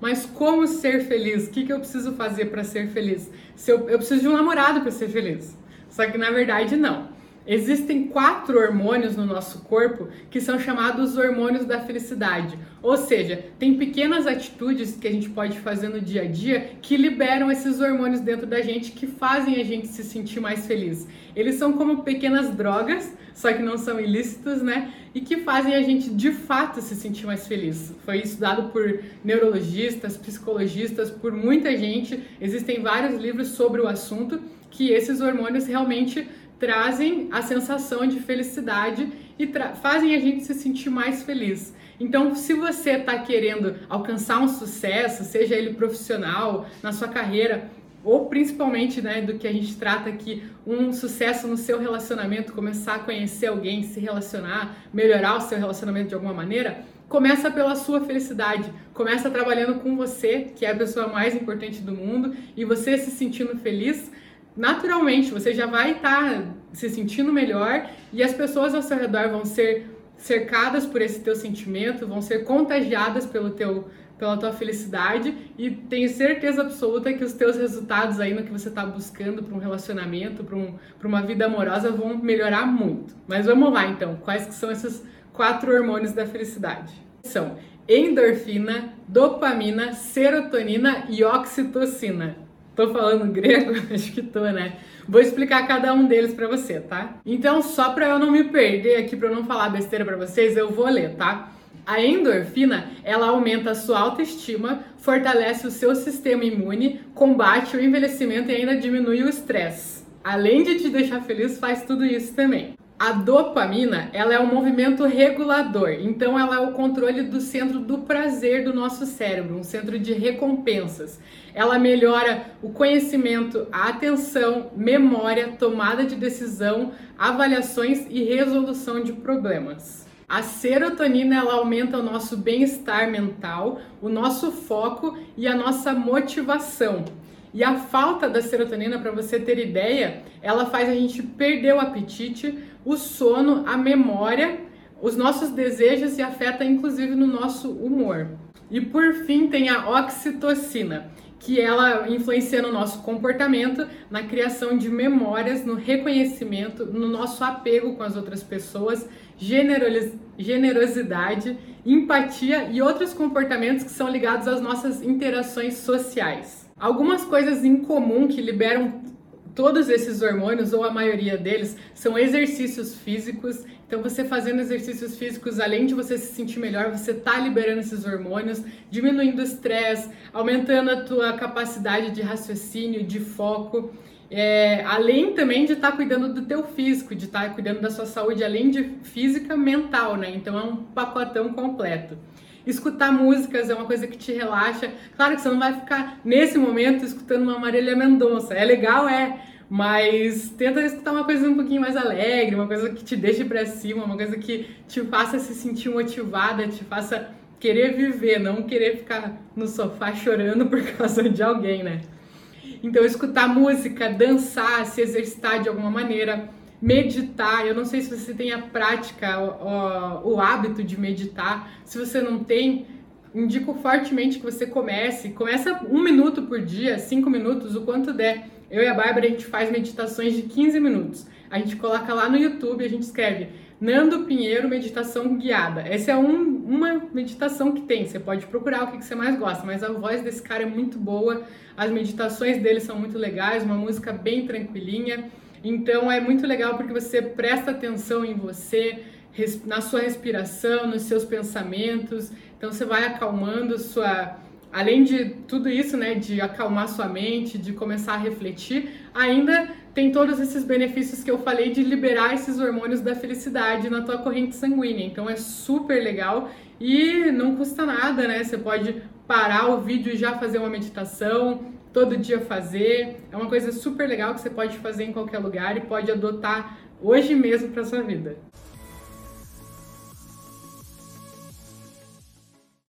Mas como ser feliz? O que, que eu preciso fazer para ser feliz? Se eu, eu preciso de um namorado para ser feliz. Só que na verdade não. Existem quatro hormônios no nosso corpo que são chamados hormônios da felicidade. Ou seja, tem pequenas atitudes que a gente pode fazer no dia a dia que liberam esses hormônios dentro da gente que fazem a gente se sentir mais feliz. Eles são como pequenas drogas, só que não são ilícitos, né? E que fazem a gente de fato se sentir mais feliz. Foi estudado por neurologistas, psicologistas, por muita gente. Existem vários livros sobre o assunto que esses hormônios realmente trazem a sensação de felicidade e fazem a gente se sentir mais feliz. Então, se você está querendo alcançar um sucesso, seja ele profissional, na sua carreira, ou principalmente, né, do que a gente trata aqui, um sucesso no seu relacionamento, começar a conhecer alguém, se relacionar, melhorar o seu relacionamento de alguma maneira, começa pela sua felicidade. Começa trabalhando com você, que é a pessoa mais importante do mundo, e você se sentindo feliz, naturalmente você já vai estar tá se sentindo melhor e as pessoas ao seu redor vão ser cercadas por esse teu sentimento, vão ser contagiadas pelo teu pela tua felicidade e tenho certeza absoluta que os teus resultados aí no que você está buscando para um relacionamento, para um, uma vida amorosa vão melhorar muito. Mas vamos lá então, quais que são esses quatro hormônios da felicidade? São endorfina, dopamina, serotonina e oxitocina. Tô falando grego? Acho que tô, né? Vou explicar cada um deles para você, tá? Então, só para eu não me perder aqui, para eu não falar besteira para vocês, eu vou ler, tá? A endorfina, ela aumenta a sua autoestima, fortalece o seu sistema imune, combate o envelhecimento e ainda diminui o estresse. Além de te deixar feliz, faz tudo isso também. A dopamina, ela é um movimento regulador, então ela é o controle do centro do prazer do nosso cérebro, um centro de recompensas. Ela melhora o conhecimento, a atenção, memória, tomada de decisão, avaliações e resolução de problemas. A serotonina ela aumenta o nosso bem-estar mental, o nosso foco e a nossa motivação. E a falta da serotonina, para você ter ideia, ela faz a gente perder o apetite, o sono, a memória, os nossos desejos e afeta inclusive no nosso humor. E por fim tem a oxitocina, que ela influencia no nosso comportamento, na criação de memórias, no reconhecimento, no nosso apego com as outras pessoas, generosidade, empatia e outros comportamentos que são ligados às nossas interações sociais. Algumas coisas em comum que liberam todos esses hormônios, ou a maioria deles, são exercícios físicos. Então, você fazendo exercícios físicos, além de você se sentir melhor, você está liberando esses hormônios, diminuindo o estresse, aumentando a tua capacidade de raciocínio, de foco. É, além também de estar tá cuidando do teu físico, de estar tá cuidando da sua saúde, além de física, mental, né? Então é um pacotão completo. Escutar músicas é uma coisa que te relaxa. Claro que você não vai ficar nesse momento escutando uma Marília Mendonça. É legal, é. Mas tenta escutar uma coisa um pouquinho mais alegre, uma coisa que te deixe para cima, uma coisa que te faça se sentir motivada, te faça querer viver, não querer ficar no sofá chorando por causa de alguém, né? Então, escutar música, dançar, se exercitar de alguma maneira, meditar. Eu não sei se você tem a prática, o, o, hábito de meditar. Se você não tem, indico fortemente que você comece. Começa um minuto por dia, cinco minutos, o quanto der. Eu e a Bárbara, a gente faz meditações de 15 minutos. A gente coloca lá no YouTube, a gente escreve Nando Pinheiro Meditação Guiada. Essa é um, uma meditação que tem. Você pode procurar o que, que você mais gosta, mas a voz desse cara é muito boa. As meditações dele são muito legais, uma música bem tranquilinha. Então é muito legal porque você presta atenção em você, na sua respiração, nos seus pensamentos. Então você vai acalmando sua além de tudo isso, né, de acalmar sua mente, de começar a refletir, ainda tem todos esses benefícios que eu falei de liberar esses hormônios da felicidade na tua corrente sanguínea. Então é super legal e não custa nada, né? Você pode parar o vídeo e já fazer uma meditação, todo dia fazer. É uma coisa super legal que você pode fazer em qualquer lugar e pode adotar hoje mesmo para sua vida.